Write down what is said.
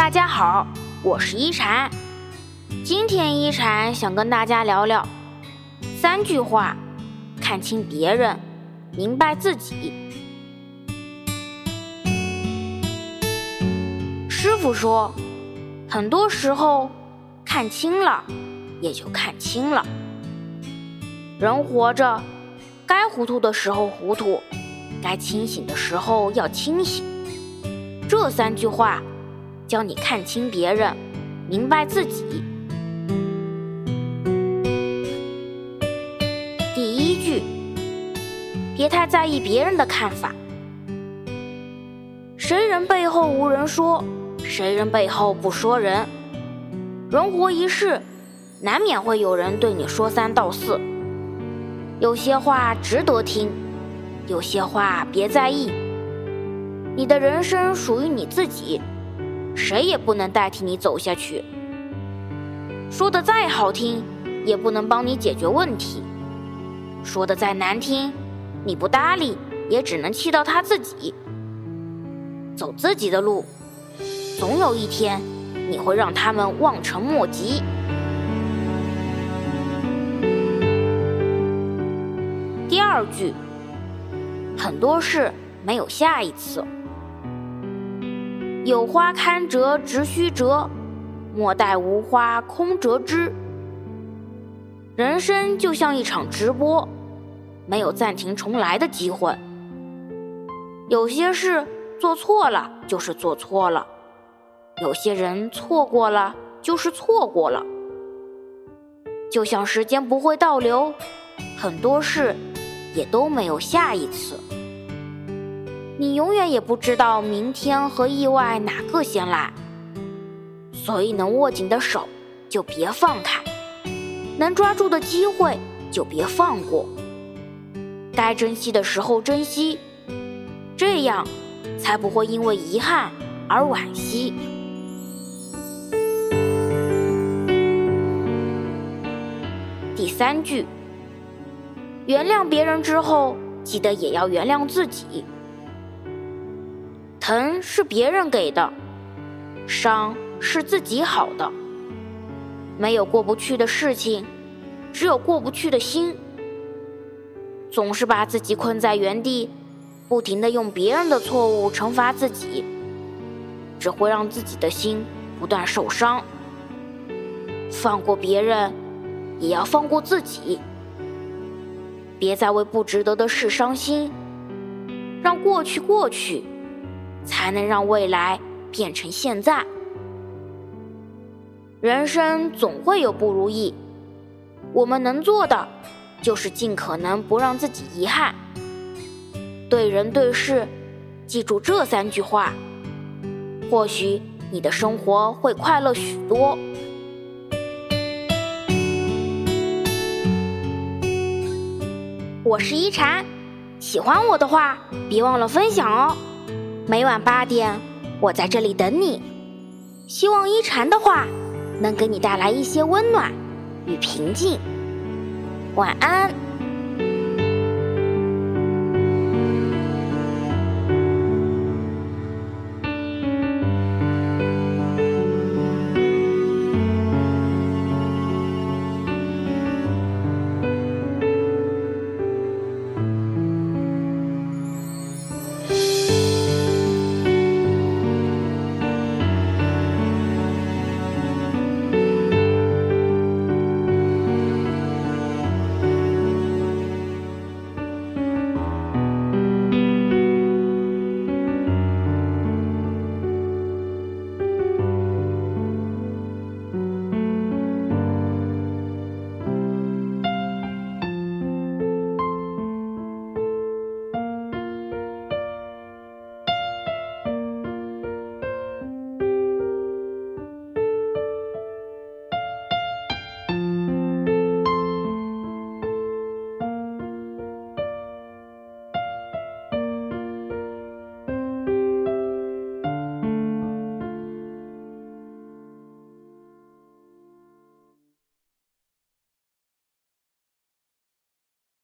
大家好，我是一禅。今天一禅想跟大家聊聊三句话：看清别人，明白自己。师傅说，很多时候看清了，也就看清了。人活着，该糊涂的时候糊涂，该清醒的时候要清醒。这三句话，教你看清别人，明白自己。第一句，别太在意别人的看法。谁人背后无人说，谁人背后不说人。人活一世，难免会有人对你说三道四。有些话值得听，有些话别在意。你的人生属于你自己，谁也不能代替你走下去。说的再好听，也不能帮你解决问题；说的再难听，你不搭理，也只能气到他自己。走自己的路，总有一天，你会让他们望尘莫及。第二句，很多事没有下一次。有花堪折直须折，莫待无花空折枝。人生就像一场直播，没有暂停重来的机会。有些事做错了就是做错了，有些人错过了就是错过了。就像时间不会倒流，很多事也都没有下一次。你永远也不知道明天和意外哪个先来，所以能握紧的手就别放开，能抓住的机会就别放过。该珍惜的时候珍惜，这样才不会因为遗憾而惋惜。第三句，原谅别人之后，记得也要原谅自己。疼是别人给的，伤是自己好的。没有过不去的事情，只有过不去的心。总是把自己困在原地，不停的用别人的错误惩罚自己，只会让自己的心不断受伤。放过别人，也要放过自己。别再为不值得的事伤心，让过去过去。才能让未来变成现在。人生总会有不如意，我们能做的就是尽可能不让自己遗憾。对人对事，记住这三句话，或许你的生活会快乐许多。我是一禅，喜欢我的话，别忘了分享哦。每晚八点，我在这里等你。希望一禅的话能给你带来一些温暖与平静。晚安。